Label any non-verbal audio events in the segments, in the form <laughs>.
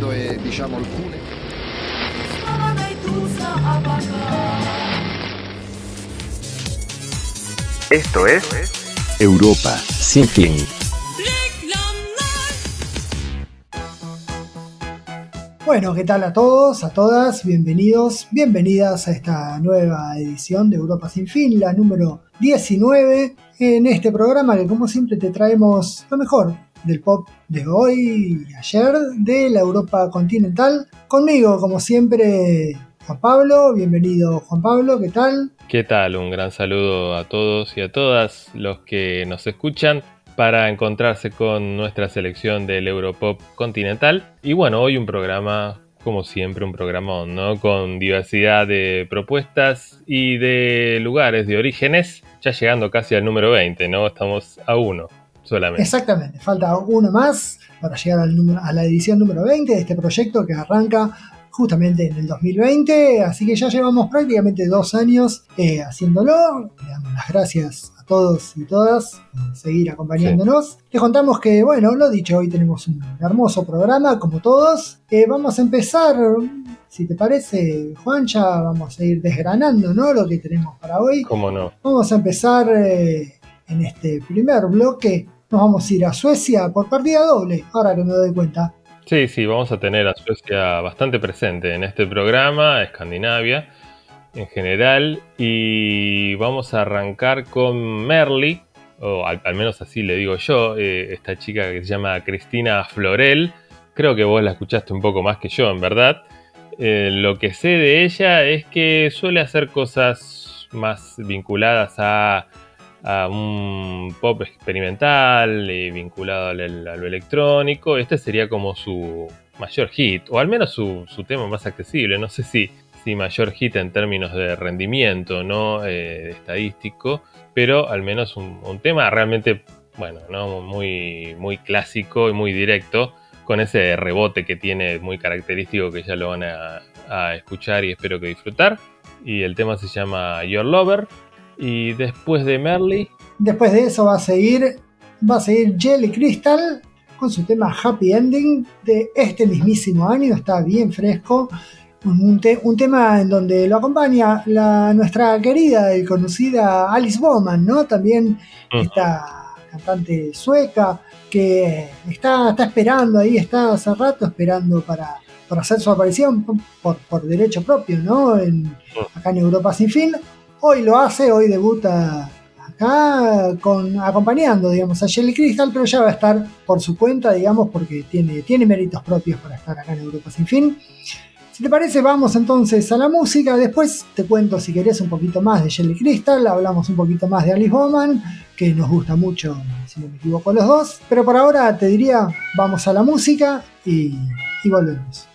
dicendo e diciamo alcune. Esto es Europa sin fin. Bueno, ¿qué tal a todos, a todas? Bienvenidos, bienvenidas a esta nueva edición de Europa sin fin, la número 19, en este programa que como siempre te traemos lo mejor del pop de hoy y ayer de la Europa continental. Conmigo, como siempre, Juan Pablo. Bienvenido, Juan Pablo, ¿qué tal? ¿Qué tal? Un gran saludo a todos y a todas los que nos escuchan para encontrarse con nuestra selección del Europop continental. Y bueno, hoy un programa, como siempre, un programa ¿no? Con diversidad de propuestas y de lugares, de orígenes, ya llegando casi al número 20, ¿no? Estamos a uno solamente. Exactamente, falta uno más para llegar al número, a la edición número 20 de este proyecto que arranca justamente en el 2020, así que ya llevamos prácticamente dos años eh, haciéndolo. Le damos las gracias todos y todas por seguir acompañándonos. Les contamos que, bueno, lo dicho, hoy tenemos un hermoso programa, como todos. Eh, vamos a empezar, si te parece, Juan, ya vamos a ir desgranando, ¿no? Lo que tenemos para hoy. ¿Cómo no? Vamos a empezar eh, en este primer bloque. Nos vamos a ir a Suecia por partida doble, ahora que me doy cuenta. Sí, sí, vamos a tener a Suecia bastante presente en este programa, Escandinavia en general y vamos a arrancar con Merly, o al, menos así le digo yo, eh, esta chica que se llama Cristina Florel, creo que vos la escuchaste un poco más que yo, en verdad. Eh, lo que sé de ella es que suele hacer cosas más vinculadas a, un pop experimental y vinculado a lo electrónico. Este sería como su mayor hit, o al menos su, tema más accesible. No sé si sí, mayor hit en términos de rendimiento, no eh, estadístico, pero al menos un, tema realmente, bueno, ¿no? muy, muy clásico y muy directo, con ese rebote que tiene muy característico que ya lo van a, escuchar y espero que disfrutar. Y el tema se llama Your Lover. Y después de Merly. Después de eso va a seguir. Va a seguir Jelly Crystal con su tema Happy Ending de este mismísimo año. Está bien fresco un, tema en donde lo acompaña la, nuestra querida y conocida Alice Bowman, ¿no? También esta cantante sueca que está, está esperando ahí, está hace rato esperando para, hacer su aparición por, por derecho propio, ¿no? En, acá en Europa Sin Fin. Hoy lo hace, hoy debuta acá acompañando, digamos, a Shelly Crystal, pero ya va a estar por su cuenta, digamos, porque tiene, tiene méritos propios para estar acá en Europa Sin Fin. Si te parece, vamos entonces a la música. Después te cuento si querés un poquito más de Jelly Crystal. Hablamos un poquito más de Alice Bowman, que nos gusta mucho, si no me equivoco, los dos. Pero por ahora te diría, vamos a la música y, y volvemos.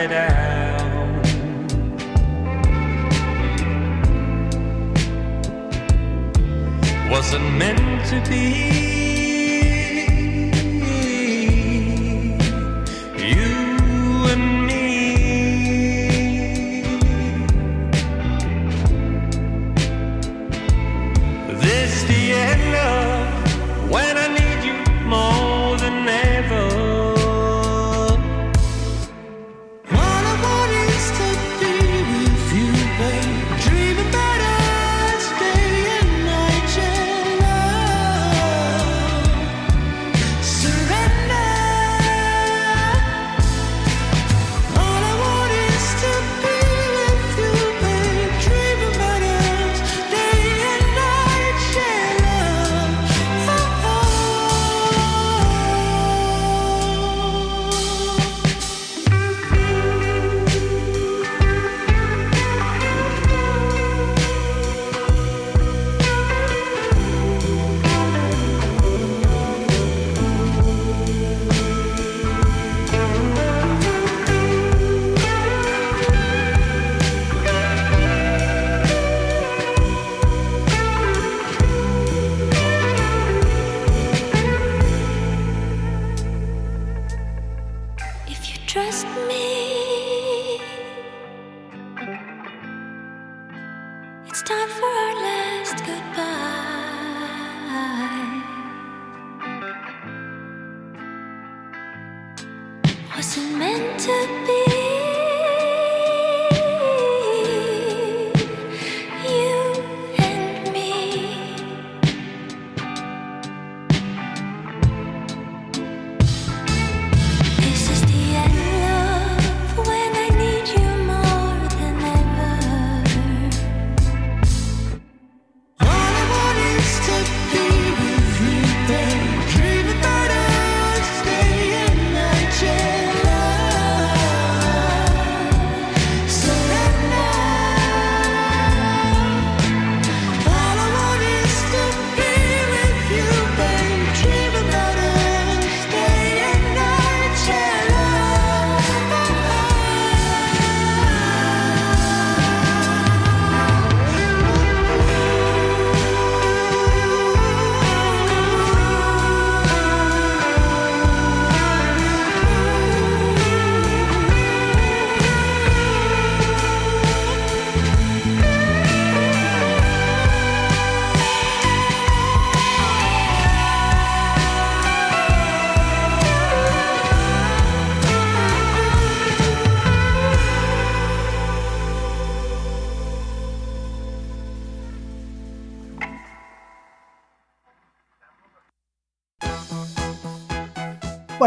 Inside out. Wasn't meant to be.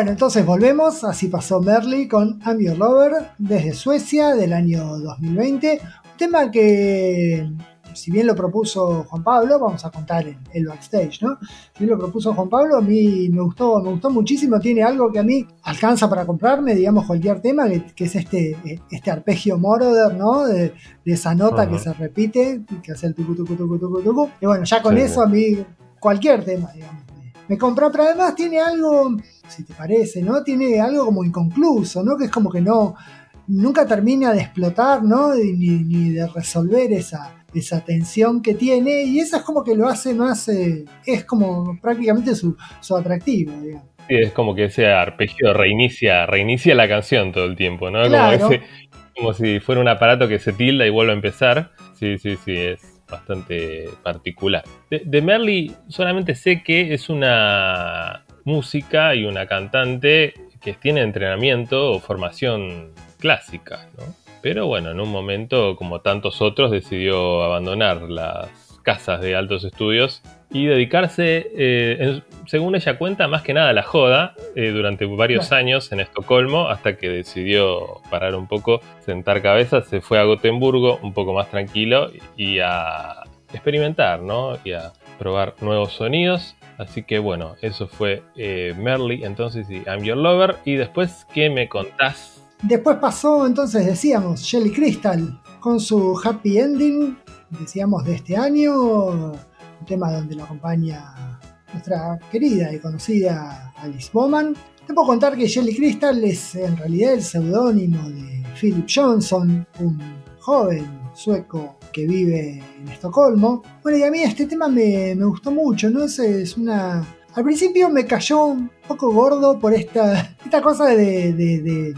Bueno, entonces volvemos. Así pasó Merly con I'm Your Lover desde Suecia del año 2020. Un tema que, si bien lo propuso Juan Pablo, vamos a contar en el backstage, ¿no? Si bien lo propuso Juan Pablo, a mí me gustó, me gustó muchísimo. Tiene algo que a mí alcanza para comprarme, digamos, cualquier tema, que, es este, este arpegio Moroder, ¿no? De, esa nota que se repite, que hace el tucu, tucu, tucu, tucu, tucu. Y bueno, ya con eso a mí, cualquier tema, digamos me compró, pero además tiene algo, si te parece, ¿no? Tiene algo como inconcluso, ¿no? Que es como que no, nunca termina de explotar, ¿no? Ni, de resolver esa, esa tensión que tiene y eso es como que lo hace más, eh, es como prácticamente su, su atractivo, digamos. Sí, es como que ese arpegio reinicia, reinicia la canción todo el tiempo, ¿no? Claro. Como, ese- como si fuera un aparato que se tilda y vuelve a empezar. Sí, sí, sí, es bastante particular. De, de Merly solamente sé que es una música y una cantante que tiene entrenamiento o formación clásica, ¿no? Pero bueno, en un momento, como tantos otros, decidió abandonar las casas de altos estudios y dedicarse, eh, en- según ella cuenta, más que nada a la joda eh, durante varios Claro. años en Estocolmo, hasta que decidió parar un poco, sentar cabeza, se fue a Gotemburgo un poco más tranquilo y a experimentar, ¿no? Y a probar nuevos sonidos. Así que bueno, eso fue eh, Merly, entonces y I'm Your Lover. Y después, ¿qué me contás? Después pasó, entonces decíamos, Jelly Crystal con su happy ending, decíamos de este año, un tema donde lo acompaña nuestra querida y conocida Alice Bowman. Te puedo contar que Jelly Crystal es en realidad el seudónimo de Philip Johnson, un joven sueco que vive en Estocolmo. Bueno, y a mí este tema me, me gustó mucho, ¿no? Es, es una... Al principio me cayó un poco gordo por esta, esta cosa de, de- de-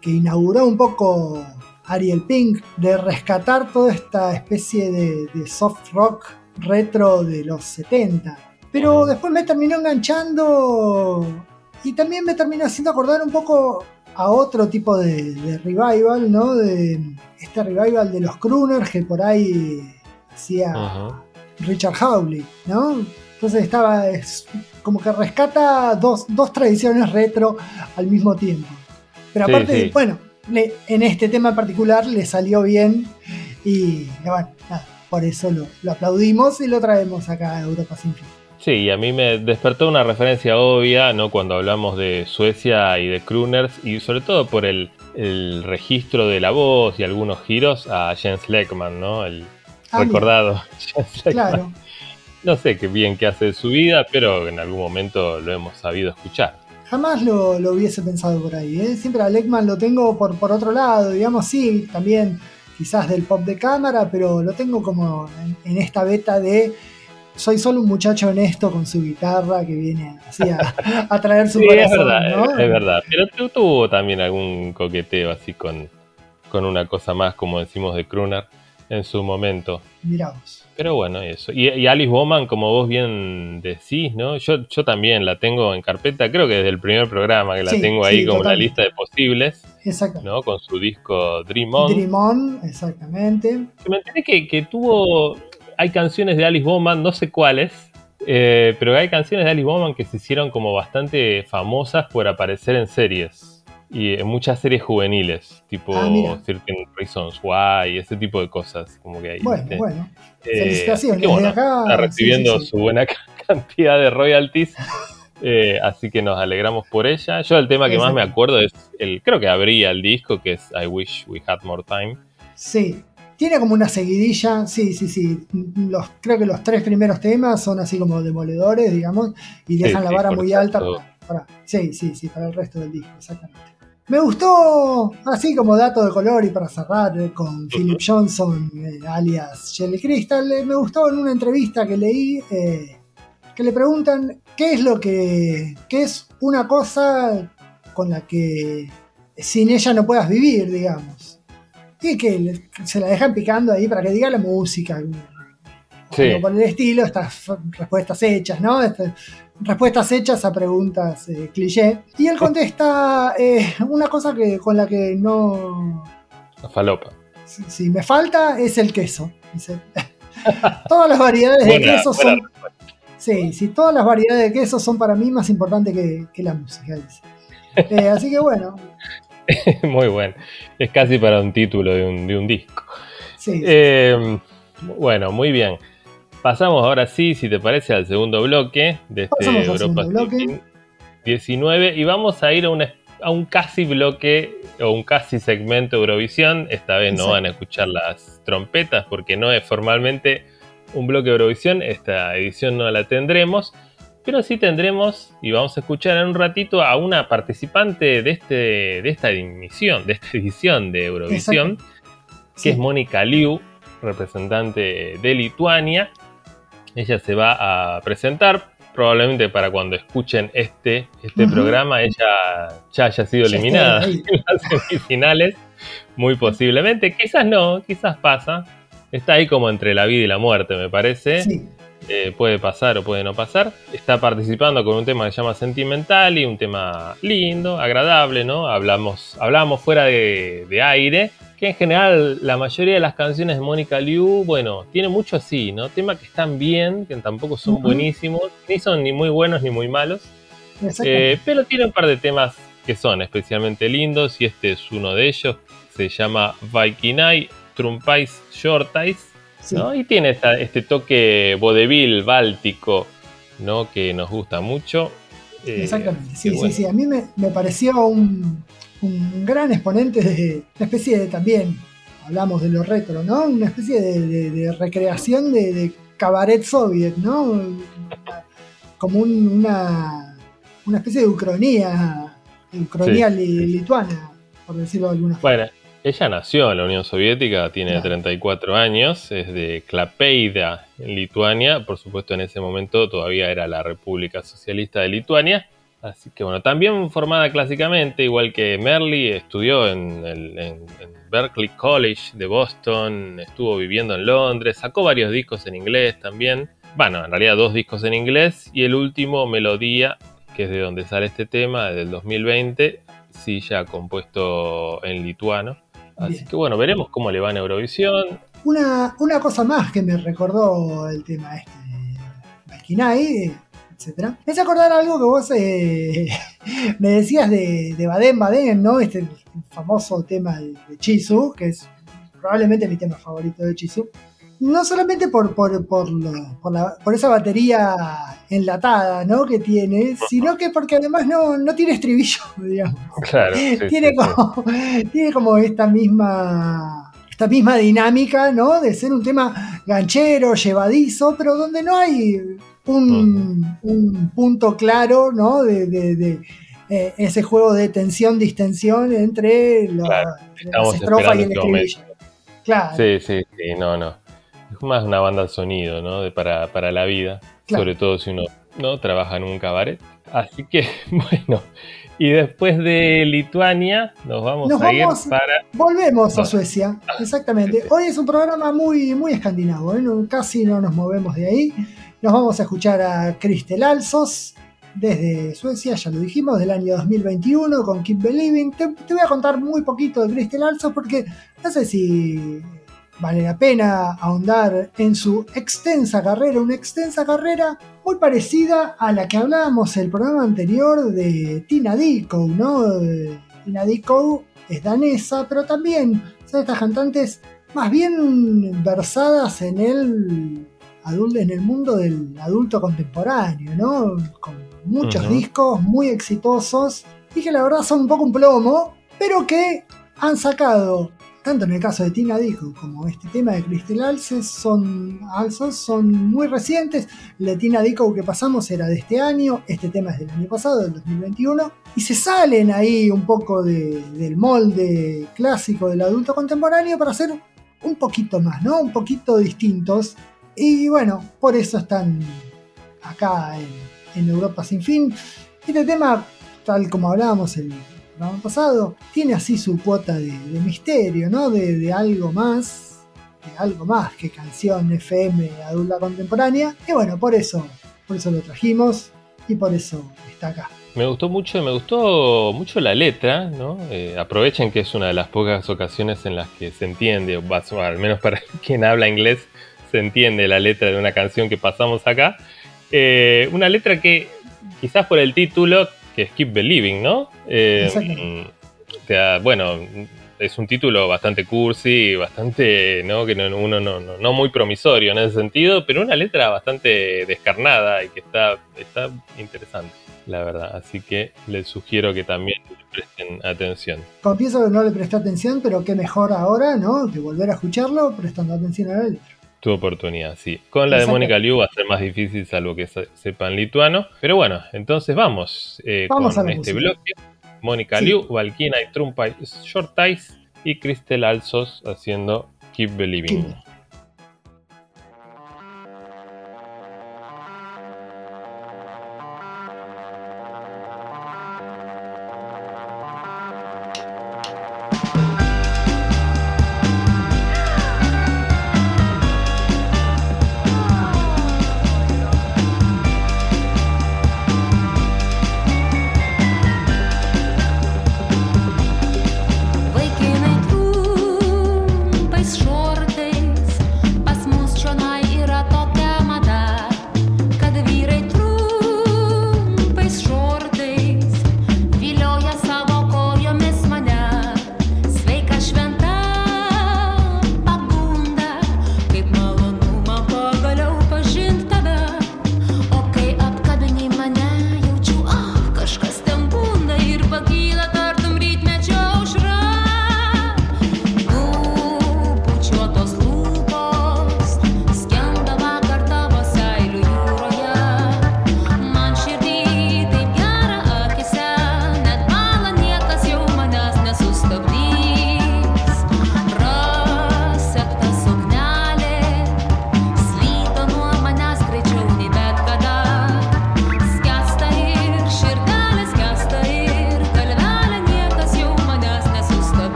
que inauguró un poco Ariel Pink, de rescatar toda esta especie de, de soft rock retro de los 70. Pero después me terminó enganchando y también me terminó haciendo acordar un poco a otro tipo de, de revival, ¿no? De este revival de los crooners que por ahí hacía. Richard Hawley, ¿no? Entonces estaba, es como que rescata dos, dos tradiciones retro al mismo tiempo. Pero Sí, aparte, sí. bueno, le- en este tema en particular le salió bien y bueno, nada, por eso lo, lo aplaudimos y lo traemos acá a Europa Sin Fin. Sí, y a mí me despertó una referencia obvia, ¿no? Cuando hablamos de Suecia y de crooners, y sobre todo por el, el registro de la voz y algunos giros a Jens Leckman, ¿no? El Ah, recordado <laughs> Jens Leckman. Claro, No sé qué bien que hace de su vida, pero en algún momento lo hemos sabido escuchar. jamás lo, lo hubiese pensado por ahí. ¿eh? Siempre a Leckman lo tengo por, por otro lado, digamos, sí, también quizás del pop de cámara, pero lo tengo como en, en esta beta de soy solo un muchacho honesto con su guitarra que viene así a, a traer su Sí, es verdad, ¿no? es, verdad. Pero tu- tuvo también algún coqueteo así con, con una cosa más, como decimos, de crooner en su momento. Mirá vos. Pero bueno, eso. Y, y Alice Bowman, como vos bien decís, ¿no? Yo, yo también la tengo en carpeta, creo que desde el primer programa que la Sí, tengo ahí sí, como la totalmente. lista de posibles, Exacto. ¿no? Con su disco Dream On. Dream On, exactamente. Me enteré que, que tuvo. Hay canciones de Alice Bowman, no sé cuáles, eh, pero hay canciones de Alice Bowman que se hicieron como bastante famosas por aparecer en series. Y en muchas series juveniles, tipo Ah. 13 Reasons Why, ese tipo de cosas. Como que hay, Bueno, bueno. Eh, felicitaciones. que bueno, acá, está recibiendo sí, sí, sí. su buena ca- <laughs> cantidad de royalties. eh, así que nos alegramos por ella. Yo el tema que más me acuerdo es el, creo que abría el disco, que es I Wish We Had More Time. Sí. Tiene como una seguidilla, sí, sí, sí. Los, creo que los tres primeros temas son así como demoledores, digamos, y Sí, dejan la sí, vara por muy alta para, para- sí, sí, sí, para el resto del disco, exactamente. Me gustó, así como dato de color y para cerrar eh, con Philip Johnson, eh, alias Jelly Crystal, eh, me gustó en una entrevista que leí eh, que le preguntan qué es lo que, qué es una cosa con la que sin ella no puedas vivir, digamos. Y que se la dejan picando ahí para que diga la música. Sí. Por el estilo, estas respuestas hechas, ¿no? Estas respuestas hechas a preguntas eh, cliché. Y él contesta eh, una cosa que con la que no. La falopa. Si, si me falta es el queso. Dice. <laughs> todas las variedades de Buena- queso buena son. Sí, sí, todas las variedades de queso son para mí más importantes que, que la música, dice. <laughs> Eh, así que bueno, <laughs> Muy bueno. Es casi para un título de un, de un disco. sí. Eh, bueno, muy bien. Pasamos ahora sí, si te parece, al segundo bloque de este Europa bloque. Speaking 19 y vamos a ir a, una- a un casi bloque o un casi segmento Eurovisión. Esta vez no van a escuchar las trompetas porque no es formalmente un bloque Eurovisión. Esta edición no la tendremos. Pero sí tendremos, y vamos a escuchar en un ratito, a una participante de, este, de esta emisión, de esta <laughs> edición de Eurovisión, que sí. es Mónica Liu, representante de Lituania. Ella se va a presentar probablemente para cuando escuchen este, este programa ella ya haya sido Ya eliminada <laughs> en las semifinales, muy posiblemente. Quizás no, quizás pasa. Está ahí como entre la vida y la muerte, me parece. Sí, Eh, puede pasar o puede no pasar. Está participando con un tema que se llama Sentimental y un tema lindo, agradable, ¿no? Hablamos, hablamos fuera de, de aire, que en general la mayoría de las canciones de Mónica Liu, bueno, tiene mucho así, ¿no? Temas que están bien, que tampoco son Ujú. buenísimos, ni son ni muy buenos ni muy malos, eh, pero tiene un par de temas que son especialmente lindos y este es uno de ellos. Se llama Vaikinai Trumpais Shortais Sí. ¿no? Y tiene esta- este toque vodevil báltico, ¿no? Que nos gusta mucho. Eh, Exactamente, sí, bueno. sí, sí. A mí me, me pareció un, un gran exponente de una especie de también, hablamos de lo retro, ¿no? Una especie de, de- de recreación de, de cabaret soviet, ¿no? Como un- una, una especie de ucronía, ucronía Sí, li- sí. lituana, por decirlo de alguna forma. Bueno, ella nació en la Unión Soviética, tiene Claro. 34 años, es de Klapeida, en Lituania. Por supuesto, en ese momento todavía era la República Socialista de Lituania. Así que bueno, también formada clásicamente, igual que Merly, estudió en, el, en- en Berkeley College de Boston, estuvo viviendo en Londres, sacó varios discos en inglés también. Bueno, en realidad dos discos en inglés y el último, Melodía, que es de donde sale este tema, del 2020, sí ya compuesto en lituano. Así Bien. que bueno, veremos cómo le va en Eurovisión. Una, una cosa más que me recordó el tema este de Valkinai, etcétera. Me hace acordar algo que vos eh, <laughs> me decías de, de Baden Baden, ¿no? Este famoso tema de, de Chisu, que es probablemente mi tema favorito de Chisu. No solamente por, por, por, lo- por, la- por esa batería enlatada ¿no? que tiene, sino que porque además no, no tiene estribillo, <laughs> digamos Claro, sí, tiene, sí, sí. como, tiene como esta misma esta misma dinámica, ¿no? De ser un tema ganchero, llevadizo, pero donde no hay un, un punto claro, ¿no? De, de- de, eh, ese juego de tensión-distensión entre, la, Claro, las estrofas y el este estribillo. Claro, Sí, sí, sí, no, no. Más una banda de sonido, ¿no? De para, para la vida. Claro. Sobre todo si uno no trabaja en un cabaret. Así que, <laughs> bueno. Y después de Lituania, nos vamos Nos a ir para. Volvemos a. Suecia, exactamente. Hoy es un programa muy, muy escandinavo, ¿eh? Casi no nos movemos de ahí. Nos vamos a escuchar a Kristel Alsos desde Suecia, ya lo dijimos, del año 2021 con Keep Believing. Te, te voy a contar muy poquito de Kristel Alsos porque no sé si vale la pena ahondar en su extensa carrera, una extensa carrera muy parecida a la que hablábamos el programa anterior de Tina Dickow, ¿no? Tina Dickow es danesa, pero también son estas cantantes más bien versadas en el, en el mundo del adulto contemporáneo, ¿no? Con muchos discos muy exitosos y que la verdad son un poco un plomo, pero que han sacado, tanto en el caso de Tina Dickow como este tema de Crystal Alces, son, son muy recientes. De Tina Dickow que pasamos era de este año, este tema es del año pasado, del 2021, y se salen ahí un poco de- del molde clásico del adulto contemporáneo para hacer un poquito más, ¿no? Un poquito distintos. Y bueno, por eso están acá en, en Europa sin fin. Este tema, tal como hablábamos el programa pasado, tiene así su cuota de, misterio, ¿no? De, algo más, de algo más que canción FM adulta contemporánea. Y bueno, por eso, por eso lo trajimos y por eso está acá. Me gustó mucho, me gustó mucho la letra, ¿no? Eh, aprovechen que es una de las pocas ocasiones en las que se entiende, o al menos para <laughs> quien habla inglés, se entiende la letra de una canción que pasamos acá. Eh, una letra que quizás por el título, que es Keep Believing, ¿no? Eh, te da- bueno, es un título bastante cursi, bastante, ¿no? Que no- uno no, no, no muy promisorio en ese sentido, pero una letra bastante descarnada y que está, está interesante, la verdad. Así que les sugiero que también le presten atención. Confieso que no le presté atención, pero qué mejor ahora, ¿no? De volver a escucharlo prestando atención a la letra. Tu oportunidad, sí. Con la de. Mónica Liu va a ser más difícil, salvo que se- sepan lituano. Pero bueno, entonces vamos, eh, Vamos a con la este música. bloque. Mónica Sí. Liu, Valkina y Trumpa Short y Cristel Alsos haciendo Keep Believing. Keep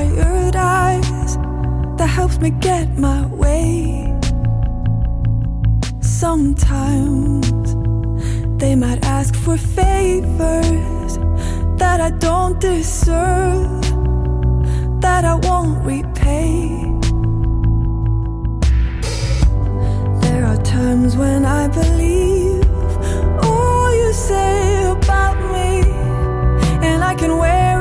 tired eyes that helps me get my way. Sometimes they might ask for favors that I don't deserve, that I won't repay. There are times when I believe all you say about me, and I can wear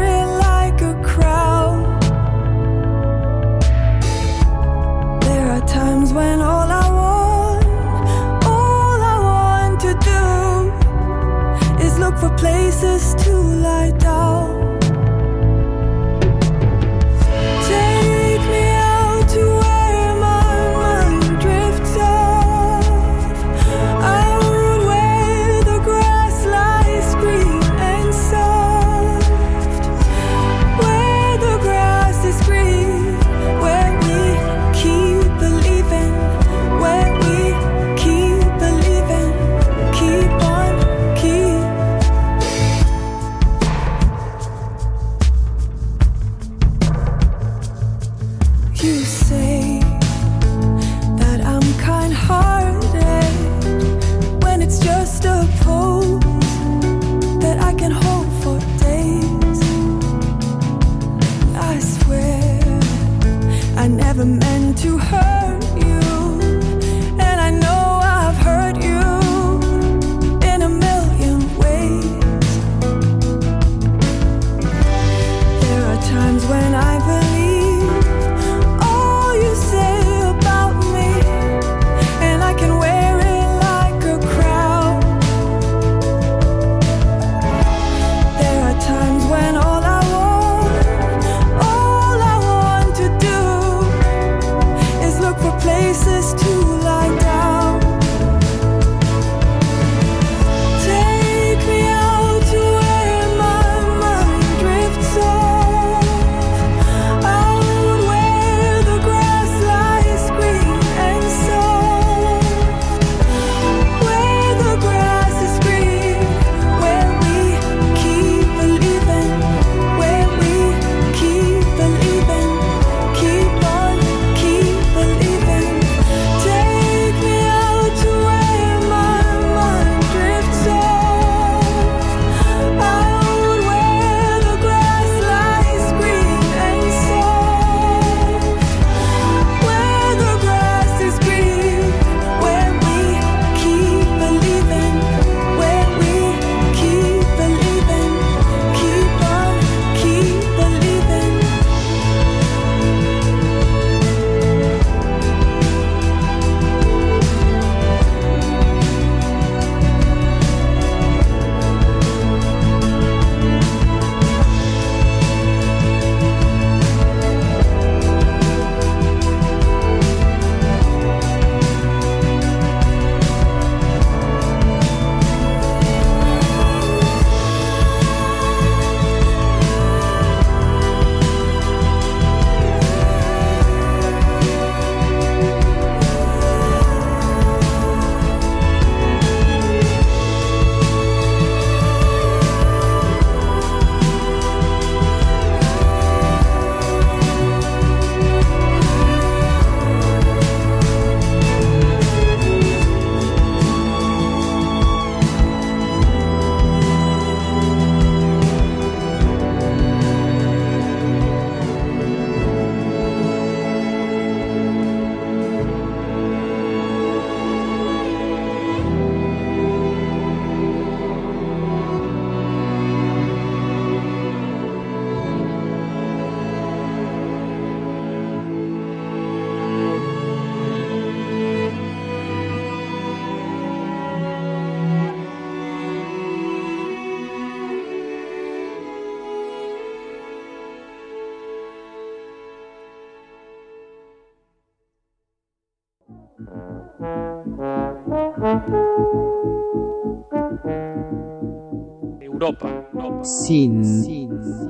Sin.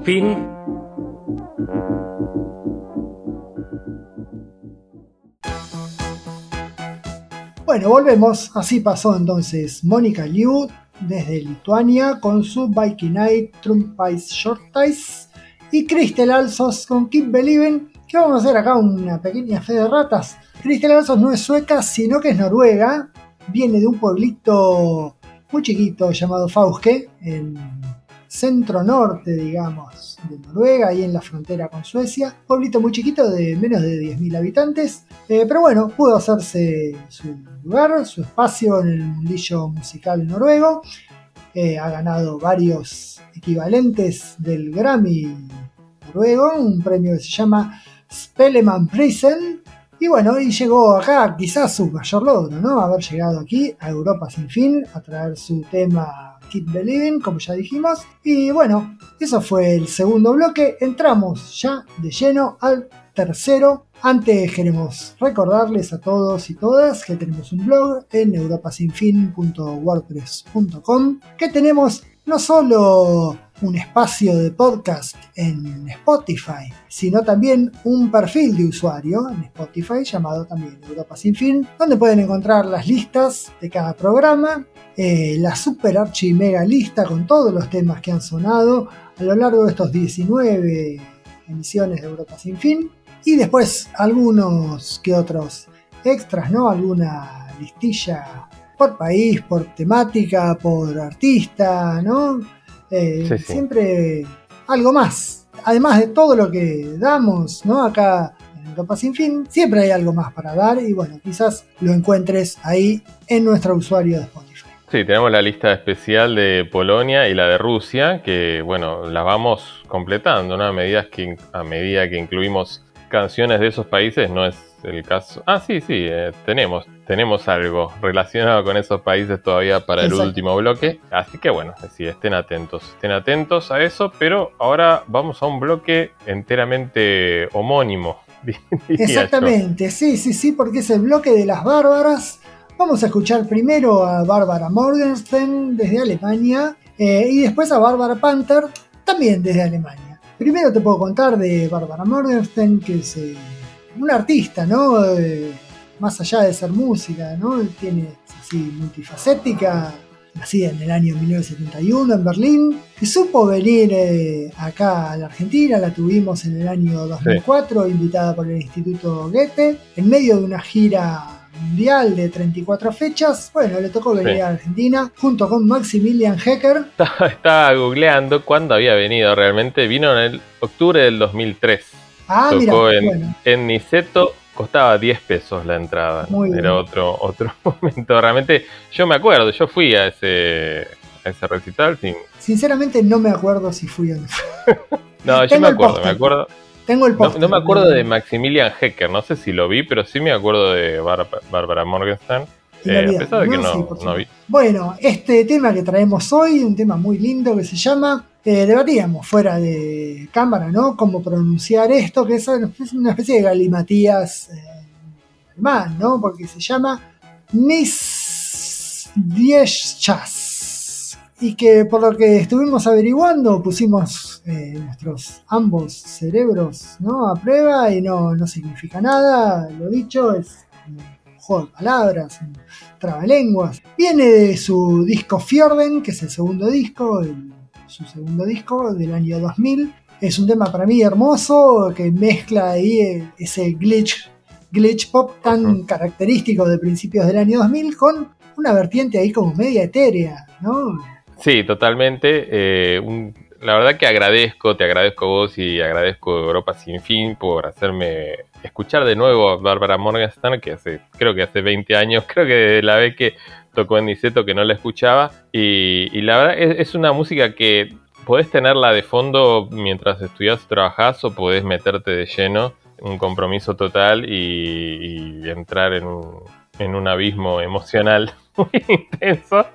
Fin. Bueno, volvemos. Así pasó entonces Mónica Liu desde Lituania con su Viking Baikinai Trumpais Shortais y Cristel Alsos con Kim Beliven, que vamos a hacer acá una pequeña fe de ratas. Cristel Alsos no es sueca, sino que es noruega, viene de un pueblito muy chiquito llamado Fauske, en centro norte, digamos, de Noruega, ahí en la frontera con Suecia. Pueblito muy chiquito de menos de 10.000 habitantes, eh, pero bueno, pudo hacerse su lugar, su espacio en el mundillo musical noruego. Eh, ha ganado varios equivalentes del Grammy noruego, un premio que se llama Spelleman Prisen. Y bueno, y llegó acá quizás su mayor logro, ¿no? Haber llegado aquí a Europa sin fin, a traer su tema Keep Believing, como ya dijimos. Y bueno, eso fue el segundo bloque. Entramos ya de lleno al tercero. Antes queremos recordarles a todos y todas que tenemos un blog en europasinfin.wordpress.com que tenemos no solo un espacio de podcast en Spotify, sino también un perfil de usuario en Spotify llamado también Europa Sin Fin, donde pueden encontrar las listas de cada programa, eh, la super archi mega lista con todos los temas que han sonado a lo largo de estos 19 emisiones de Europa Sin Fin, y después algunos que otros extras, ¿no? Alguna listilla por país, por temática, por artista, ¿no? Eh, Sí, sí. Siempre algo más. Además de todo lo que damos, ¿no? Acá en Europa Sin Fin, siempre hay algo más para dar y bueno, quizás lo encuentres ahí en nuestro usuario de Spotify. Sí, tenemos la lista especial de Polonia y la de Rusia, que bueno, las vamos completando, ¿no? A medida que, a medida que incluimos canciones de esos países, no es el caso. Ah, sí, sí, eh, tenemos, tenemos algo relacionado con esos países todavía para el último bloque. Así que bueno, sí, estén atentos, estén atentos a eso, pero ahora vamos a un bloque enteramente homónimo. <laughs> yo. Exactamente, sí, sí, sí, porque es el bloque de las bárbaras. Vamos a escuchar primero a Bárbara Morgenstern desde Alemania eh, y después a Bárbara Panther también desde Alemania. Primero te puedo contar de Bárbara Morgenstern, que es una artista, ¿no? Eh, más allá de ser música, ¿no? Tiene así multifacética, nacida en el año 1971 en Berlín, y supo venir eh, acá a la Argentina, la tuvimos en el año 2004, invitada por el Instituto Goethe, en medio de una gira mundial de 34 fechas, bueno, le tocó venir Sí. a Argentina junto con Maximilian Hecker, <laughs> Estaba, estaba googleando cuándo había venido realmente. Vino en el octubre del 2003. Ah, mira, en, bueno, en Niceto, costaba 10 pesos la entrada. Muy bien. Era otro, otro <laughs> momento. Realmente, yo me acuerdo, yo fui a ese, a ese recital. sin- sinceramente no me acuerdo si fui o <laughs> no. Yo me acuerdo, me acuerdo. Tengo el No, póster. no me acuerdo de Maximilian Hecker, no sé si lo vi, pero sí me acuerdo de Bar- Bárbara Morgenstern. Eh, a pesar de que ¿no? no, Sí, no vi. Bueno, este tema que traemos hoy, un tema muy lindo que se llama, debatíamos fuera de cámara, ¿no? Cómo pronunciar esto, que es una especie de galimatías eh, alemán, ¿no? Porque se llama Miss Chas. Y que por lo que estuvimos averiguando, pusimos eh, nuestros ambos cerebros ¿no? a prueba y no, no significa nada. Lo dicho, es juego de palabras, trabalenguas. Viene de su disco Fjorden, que es el segundo disco, su segundo disco del año 2000. Es un tema para mí hermoso que mezcla ahí eh, ese glitch, glitch pop tan característico de principios del año 2000 con una vertiente ahí como media etérea, ¿no? Sí, totalmente. eh, un- la verdad que agradezco, te agradezco a vos y agradezco a Europa Sin Fin por hacerme escuchar de nuevo a Bárbara Morgenstern, que hace, creo que hace 20 años, creo que desde la vez que tocó en Niceto que no la escuchaba. Y, y la verdad es, es una música que podés tenerla de fondo mientras estudias o trabajás o podés meterte de lleno, un compromiso total y, y entrar en un, en un abismo emocional <laughs> muy intenso.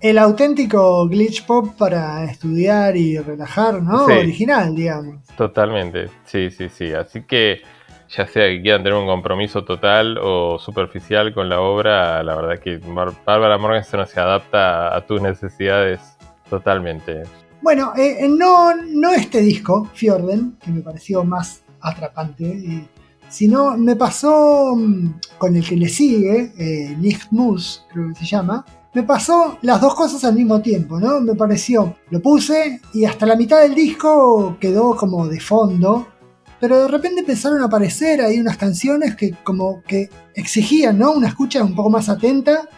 El auténtico glitch pop para estudiar y relajar, ¿no? Sí. Original, digamos. Totalmente, sí, sí, sí. Así que ya sea que quieran tener un compromiso total o superficial con la obra, la verdad que Bar- Bárbara Morgenstern se adapta a tus necesidades totalmente. Bueno, eh, no, no este disco, Fjorden, que me pareció más atrapante, eh, sino me pasó mm, con el que le sigue, eh, creo que se llama, me pasó las dos cosas al mismo tiempo, ¿no? Me pareció, lo puse y hasta la mitad del disco quedó como de fondo, pero de repente empezaron a aparecer ahí unas canciones que como que exigían, ¿no? Una escucha un poco más atenta.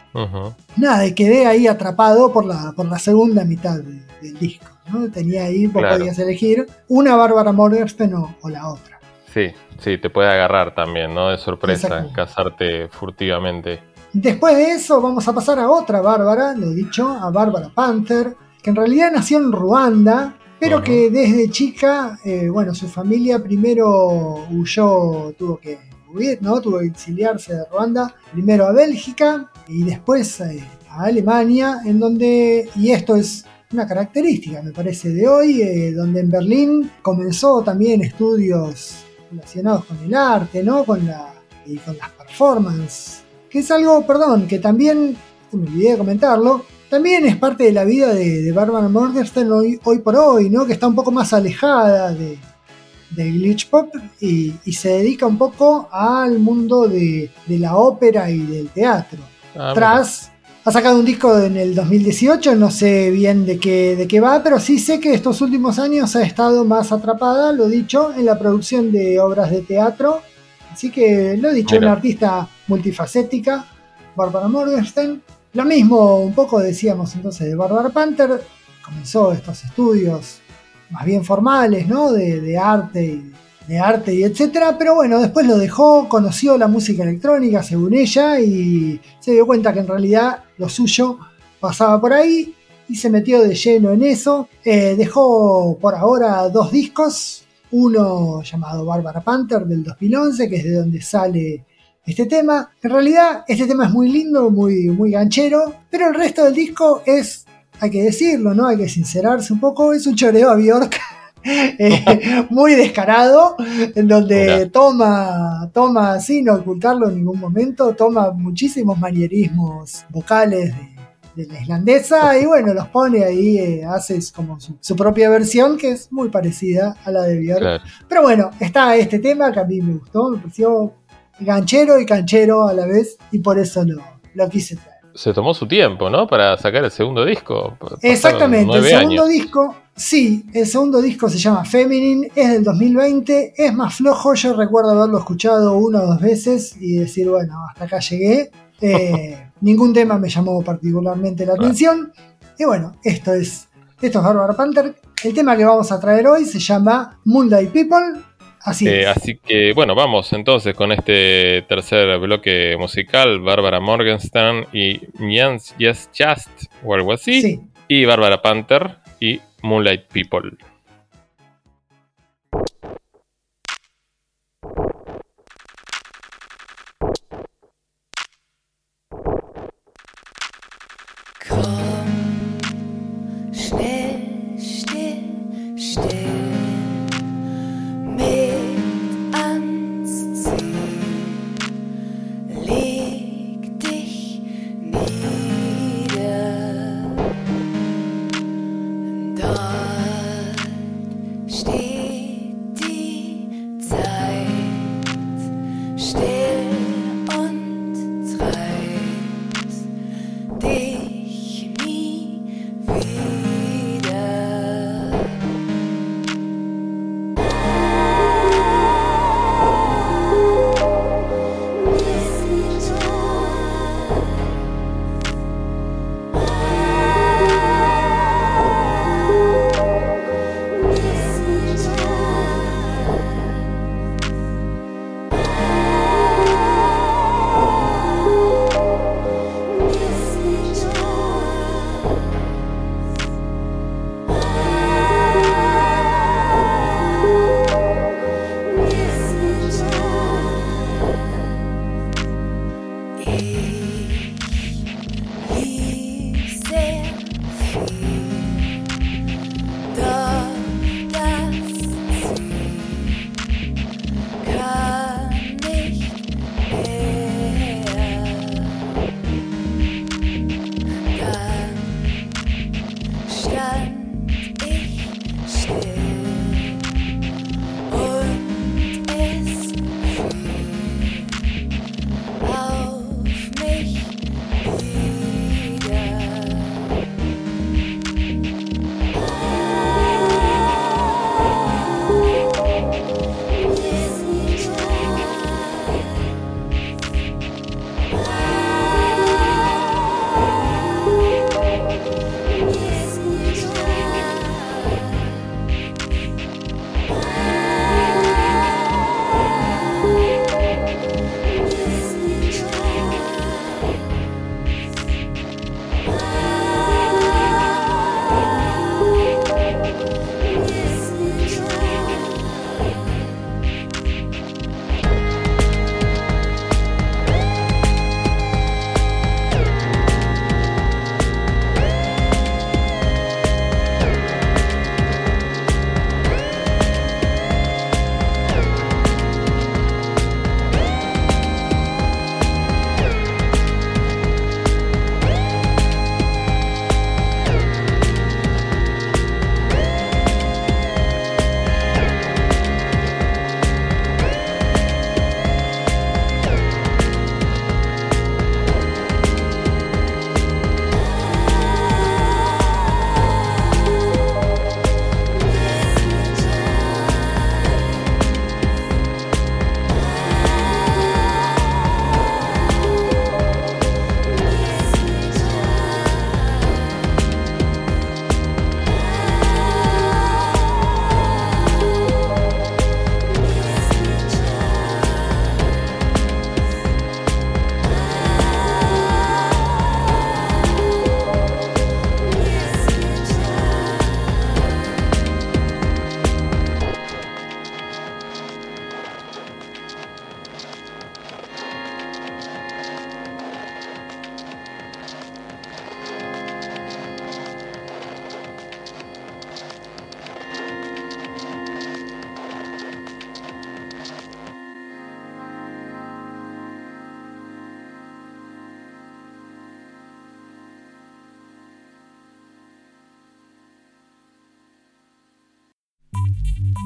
Nada, y quedé ahí atrapado por la, por la segunda mitad de- del disco, ¿no? Tenía ahí, vos Claro. podías elegir una Bárbara Morgenstern o, o la otra. Sí, sí, te puede agarrar también, ¿no? De sorpresa, cazarte furtivamente. Después de eso vamos a pasar a otra Bárbara, lo dicho, a Bárbara Panther, que en realidad nació en Ruanda, pero que desde chica, eh, bueno, su familia primero huyó, tuvo que huir, ¿no? Tuvo que exiliarse de Ruanda, primero a Bélgica y después eh, a Alemania, en donde, y esto es una característica, me parece, de hoy, eh, donde en Berlín comenzó también estudios relacionados con el arte, ¿no? Con, la, y con las performances que es algo, perdón, que también, me olvidé de comentarlo, también es parte de la vida de, de Barbara Morgenstern hoy, hoy por hoy, ¿no? Que está un poco más alejada de, del glitch pop y, y se dedica un poco al mundo de, de la ópera y del teatro. Ah, Tras, ha sacado un disco en el 2018, no sé bien de qué, de qué va, pero sí sé que estos últimos años ha estado más atrapada, lo dicho, en la producción de obras de teatro. Así que lo he dicho, Mira. una artista multifacética, Barbara Morgenstern. Lo mismo un poco decíamos entonces de Barbara Panther, comenzó estos estudios más bien formales, ¿no? De, de arte y de arte y etcétera, pero bueno, después lo dejó, conoció la música electrónica según ella y se dio cuenta que en realidad lo suyo pasaba por ahí y se metió de lleno en eso. Eh, dejó por ahora dos discos, uno llamado Barbara Panther del 2011, que es de donde sale este tema. En realidad este tema es muy lindo, muy, muy ganchero, pero el resto del disco es, hay que decirlo, ¿no? Hay que sincerarse un poco, es un choreo a Bjork. <laughs> eh, <laughs> muy descarado, en donde toma, toma, sin ocultarlo en ningún momento, toma muchísimos manierismos vocales de, de la islandesa y bueno, los pone ahí, eh, hace como su, su propia versión que es muy parecida a la de Björk. Claro. Pero bueno, está este tema que a mí me gustó, me pareció ganchero y canchero a la vez y por eso lo, lo quise traer. Se tomó su tiempo, ¿no? Para sacar el segundo disco. Exactamente, el segundo años. disco, sí, el segundo disco se llama Feminine, es del 2020, es más flojo, yo recuerdo haberlo escuchado una o dos veces y decir, bueno, hasta acá llegué. Eh, <laughs> ningún tema me llamó particularmente la atención. Y bueno, esto es, esto es Barbara Panther. El tema que vamos a traer hoy se llama Moonlight People. Así Eh, así que bueno, vamos entonces con este tercer bloque musical, Bárbara Morgenstern y Jans Yes Just o algo así, Sí. y Bárbara Panther y Moonlight People.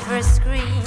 silver screen.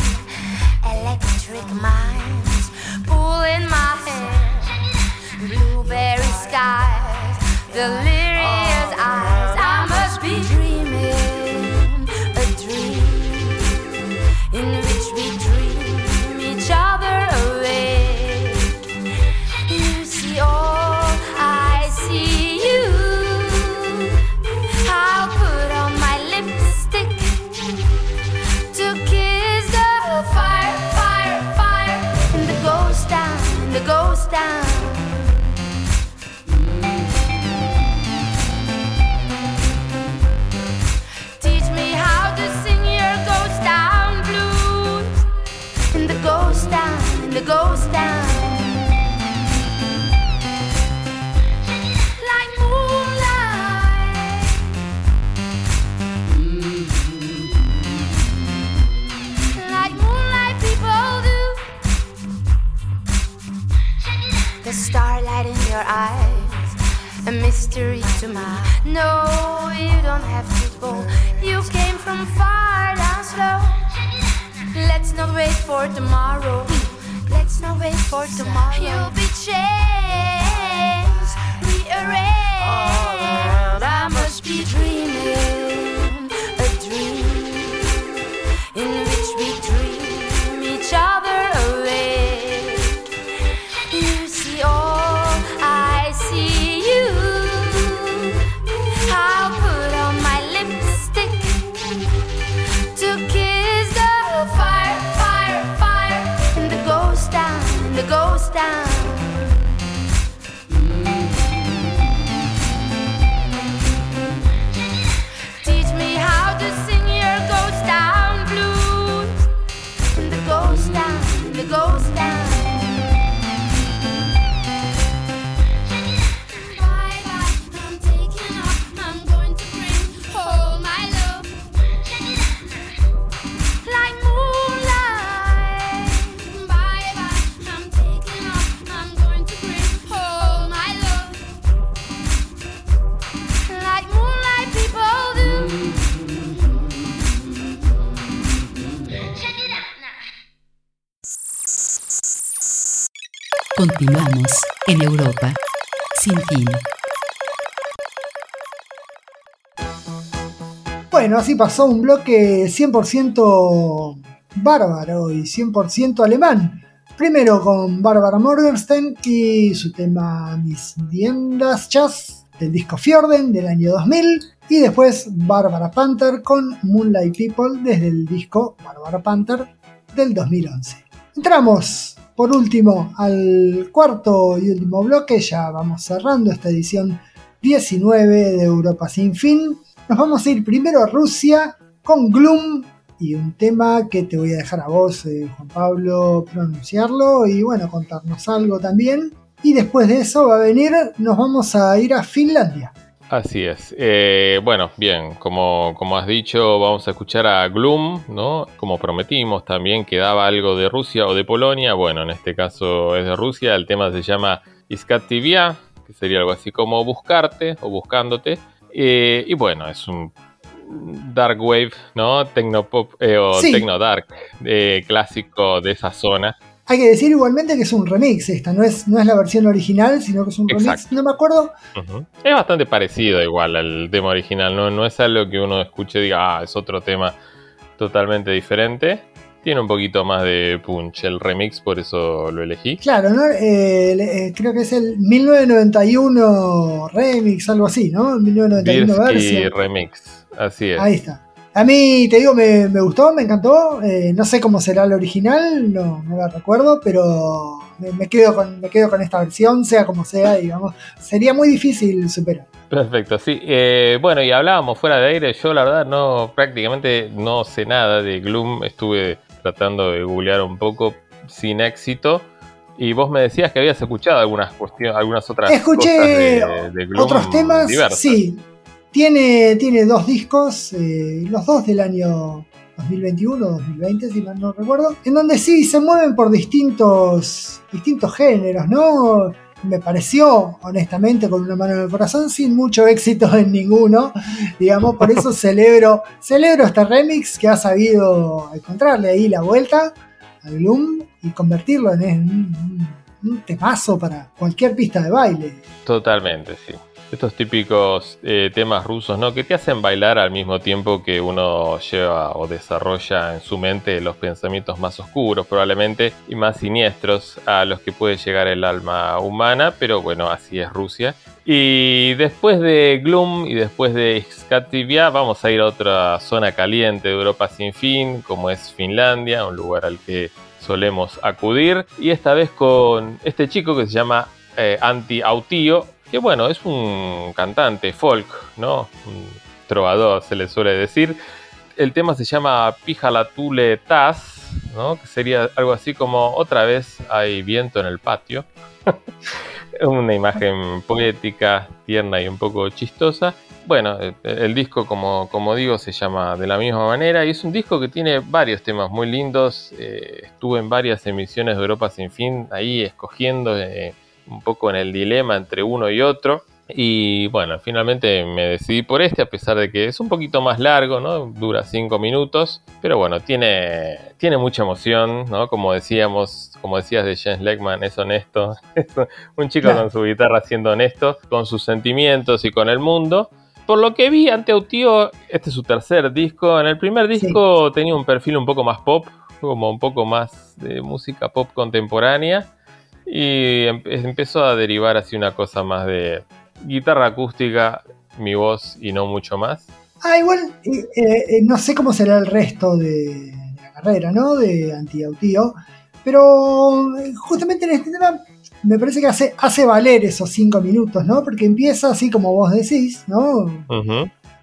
Your eyes, a mystery to my. No, you don't have to go. You came from far down slow. Let's not wait for tomorrow. Let's not wait for tomorrow. You'll be changed, rearranged. I must be dreaming Bueno, así pasó un bloque 100% bárbaro y 100% alemán. Primero con Bárbara Morgenstern y su tema Mis Diendas Chas del disco Fjorden del año 2000. Y después Bárbara Panther con Moonlight People desde el disco Bárbara Panther del 2011. Entramos por último al cuarto y último bloque, ya vamos cerrando esta edición 19 de Europa sin fin. Nos vamos a ir primero a Rusia con Gloom y un tema que te voy a dejar a vos, eh, Juan Pablo, pronunciarlo y bueno, contarnos algo también. Y después de eso va a venir, nos vamos a ir a Finlandia. Así es. Eh, bueno, bien, como, como has dicho, vamos a escuchar a Gloom, ¿no? Como prometimos, también quedaba algo de Rusia o de Polonia. Bueno, en este caso es de Rusia. El tema se llama Iskativia, que sería algo así como buscarte o buscándote. Eh, y bueno, es un dark wave, ¿no? Tecnopop eh, o Sí. techno dark eh, clásico de esa zona. Hay que decir igualmente que es un remix esta, no es, no es la versión original, sino que es un remix. No me acuerdo. Es bastante parecido igual al tema original, no, no es algo que uno escuche y diga, ah, es otro tema totalmente diferente. Tiene un poquito más de punch el remix, por eso lo elegí. Claro, ¿no? Eh, eh, creo que es el 1991 remix, algo así, ¿no? 1991 Birsky versión. Remix, así es. Ahí está. A mí, te digo, me, me gustó, me encantó. Eh, no sé cómo será el original, no, no la recuerdo, pero me, me quedo con, me quedo con esta versión, sea como sea, digamos. Sería muy difícil superar. Perfecto, sí. Eh, bueno, y hablábamos fuera de aire. Yo, la verdad, no prácticamente no sé nada de Gloom. Estuve tratando de googlear un poco sin éxito. Y vos me decías que habías escuchado algunas cuestiones, algunas otras Escuché cosas de, de Gloom Otros temas, diversas. sí. Tiene, tiene dos discos, eh, los dos del año 2021-2020, si mal no recuerdo, en donde sí se mueven por distintos, distintos géneros, ¿no? Me pareció, honestamente, con una mano en el corazón, sin mucho éxito <laughs> en ninguno, digamos, por eso <laughs> celebro, celebro este remix que ha sabido encontrarle ahí la vuelta al Gloom y convertirlo en un, un- un temazo para cualquier pista de baile. Totalmente, sí. Estos típicos eh, temas rusos, ¿no? Que te hacen bailar al mismo tiempo que uno lleva o desarrolla en su mente los pensamientos más oscuros, probablemente, y más siniestros a los que puede llegar el alma humana, pero bueno, así es Rusia. Y después de Gloom y después de Skativia, vamos a ir a otra zona caliente de Europa sin fin, como es Finlandia, un lugar al que solemos acudir. Y esta vez con este chico que se llama eh, Anti Autío, que bueno, es un cantante folk, ¿no? Un trovador se le suele decir. El tema se llama Píjala Tule Taz, ¿no? Que sería algo así como otra vez hay viento en el patio. <laughs> Una imagen poética, tierna y un poco chistosa. Bueno, el, el disco, como, como digo, se llama de la misma manera y es un disco que tiene varios temas muy lindos. Eh, estuve en varias emisiones de Europa Sin Fin, ahí escogiendo eh, un poco en el dilema entre uno y otro. Y bueno, finalmente me decidí por este, a pesar de que es un poquito más largo, ¿no? Dura cinco minutos, pero bueno, tiene, tiene mucha emoción, ¿no? Como decíamos, como decías de James Leckman, es honesto. Es <laughs> un chico con su guitarra siendo honesto, con sus sentimientos y con el mundo. Por lo que vi ante Autío, este es su tercer disco. En el primer disco tenía un perfil un poco más pop, como un poco más de música pop contemporánea. Y em- empezó a derivar así una cosa más de guitarra acústica, mi voz y no mucho más. Ah, igual, eh, eh, no sé cómo será el resto de, la carrera, ¿no? De Antiautío. Pero eh, justamente en este tema me parece que hace, hace valer esos cinco minutos, ¿no? Porque empieza así como vos decís, ¿no?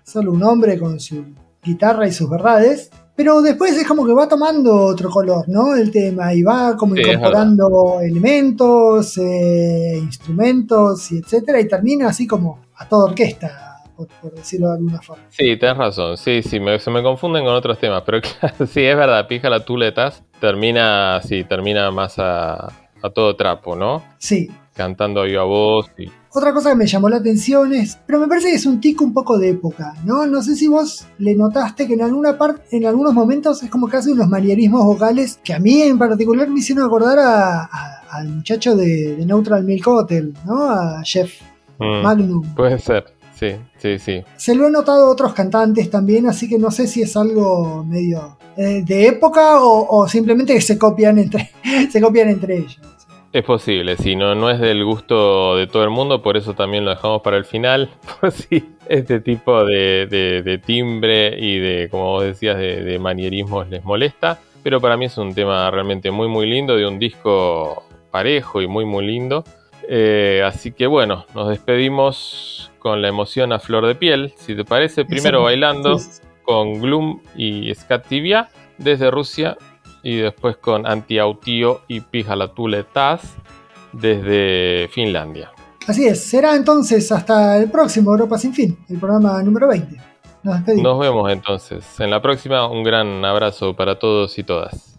Solo un hombre con su guitarra y sus verdades. Pero después es como que va tomando otro color, ¿no? El tema y va como Sí, incorporando elementos, eh, instrumentos y etcétera. Y termina así como a toda orquesta, por, por decirlo de alguna forma. Sí, tenés razón. Sí, sí, me- se me confunden con otros temas, pero <laughs> claro, sí, es verdad, pija la tuletas, termina, sí, termina más a, a todo trapo, ¿no? Sí, Cantando a viva voz y Otra cosa que me llamó la atención es, pero me parece que es un tico un poco de época, ¿no? No sé si vos le notaste que en alguna parte, en algunos momentos es como que hace unos manierismos vocales que a mí en particular me hicieron acordar a- a- al muchacho de, de Neutral Milk Hotel, ¿no? A Jeff Mm, Magnum. puede ser, sí, sí, sí. Se lo he notado a otros cantantes también, así que no sé si es algo medio eh, de época o, o simplemente que se copian entre, <laughs> se copian entre ellos. Es posible, sí, no, no es del gusto de todo el mundo, por eso también lo dejamos para el final, <laughs> por si este tipo de, de- de timbre y de, como vos decías, de, de manierismos les molesta. Pero para mí es un tema realmente muy, muy lindo, de un disco parejo y muy, muy lindo. Eh, así que bueno, nos despedimos con la emoción a flor de piel, si te parece, primero bailando con Gloom y Skativia desde Rusia y después con Antiautío y Pijalatule Taz desde Finlandia. Así es, será entonces hasta el próximo Europa Sin Fin, el programa número 20. Nos despedimos. Nos vemos entonces. En la próxima, un gran abrazo para todos y todas.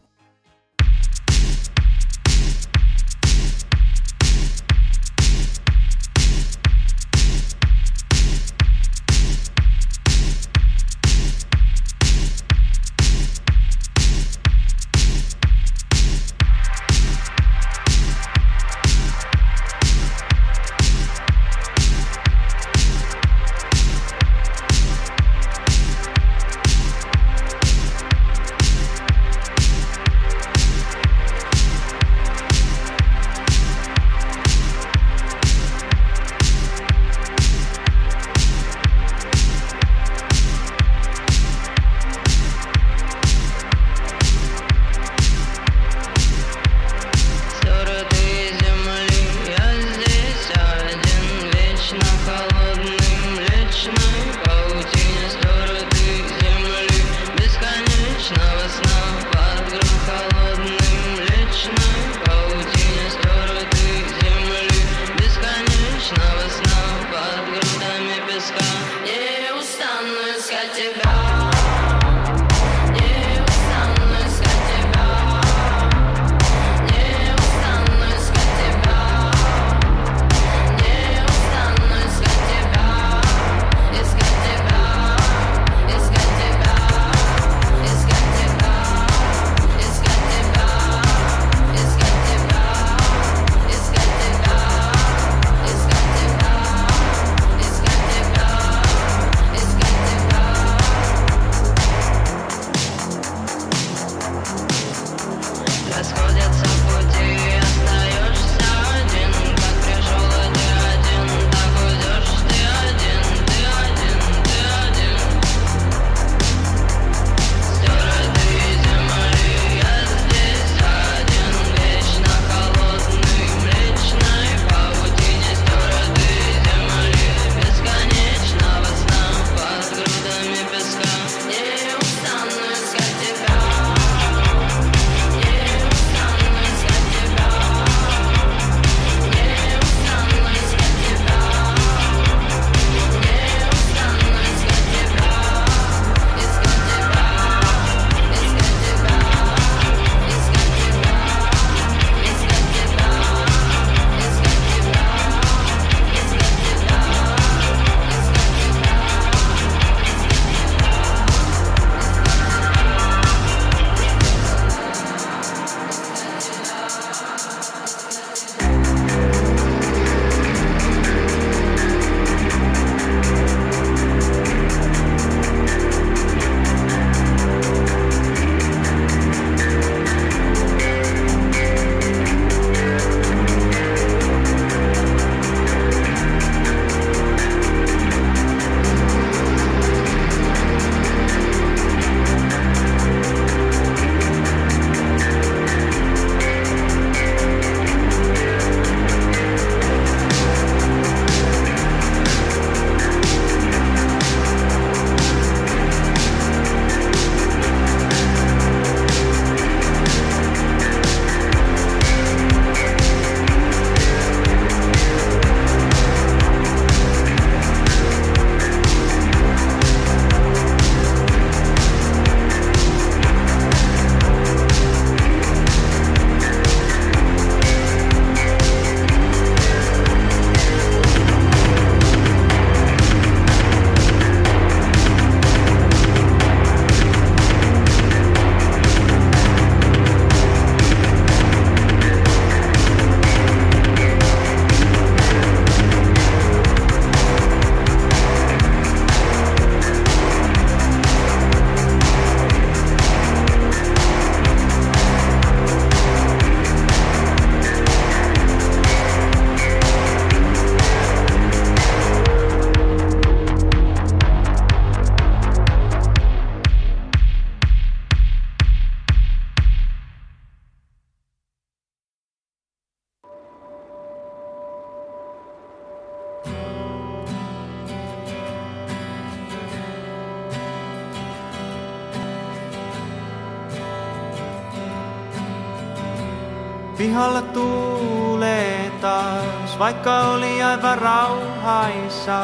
Vaikka oli aivan rauhaisa.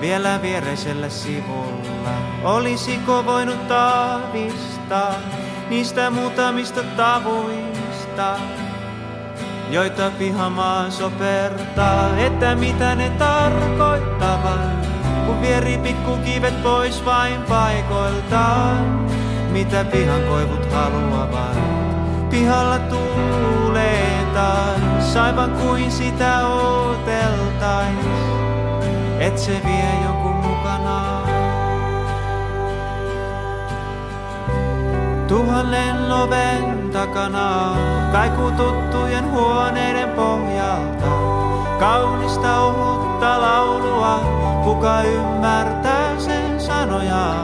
Vielä viereisellä sivulla olisiko voinut aavistaa niistä muutamista tavuista, joita pihamaa sopertaa, että mitä ne tarkoittavat, kun vieri pikkukivet pois vain paikoiltaan, mitä pihan koivut haluavat. Pihalla tuulee taas, aivan kuin sitä ooteltais, et se vie jonkun mukanaan. Tuhannen oven takana, kaikuu tuttujen huoneiden pohjalta. Kaunista ohutta laulua, kuka ymmärtää sen sanoja.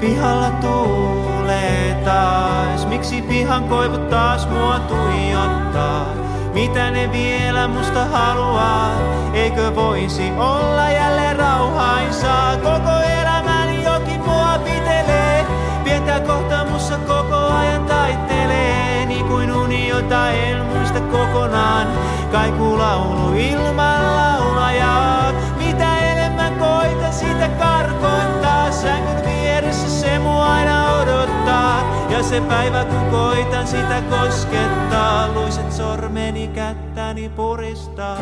Pihalla tuulee taas, miksi pihan koivut taas mua tuijottaa? Mitä ne vielä musta haluaa? Eikö voisi olla jälleen rauhaisaa? Koko elämäni jokin mua pitelee, pientä kohta mussa koko ajan taittelee. Niin kuin uni, jota en muista kokonaan, kaiku laulu ilman se päivä kun koitan sitä koskettaa, luiset sormeni kättäni puristaa.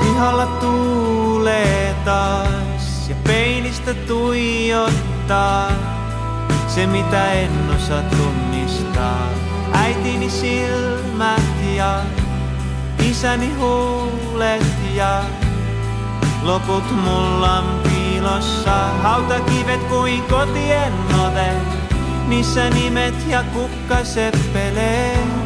Pihalla tuulee taas ja peilistä tuijottaa se mitä en osaa tunnistaa. Äitini silmät ja isäni huulet ja loput mulla on piilossa. Hautakivet kuin kotien ovet, niissä nimet ja kukkaseppeleet.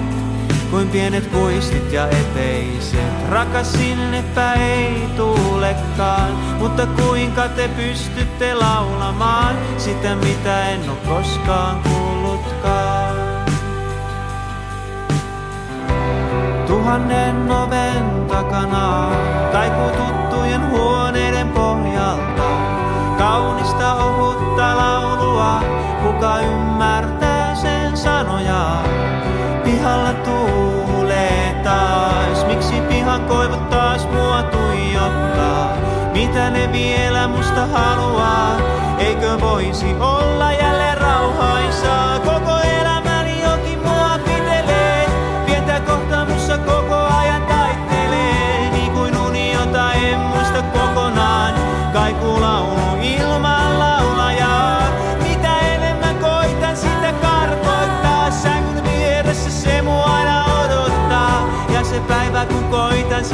Kuin pienet kuistit ja eteiset, rakas sinnepä ei tuulekaan. Mutta kuinka te pystytte laulamaan sitä, mitä en oo koskaan kuullutkaan. Tuhannen oven takana, kaikuu tuttujen huoneiden pohjalta. Kaunista ohutta laulua, kuka ymmärtää sen sanoja? Pihalla tuulee taas, miksi pihan koivut taas mua tuijottaa? Mitä ne vielä musta haluaa? Eikö voisi olla jälleen rauhaisaa? Kaikuu laulu ilman laulajaa. Mitä enemmän koitan sitä karkoittaa, sängyn vieressä se mua aina odottaa. Ja se päivä kun koitan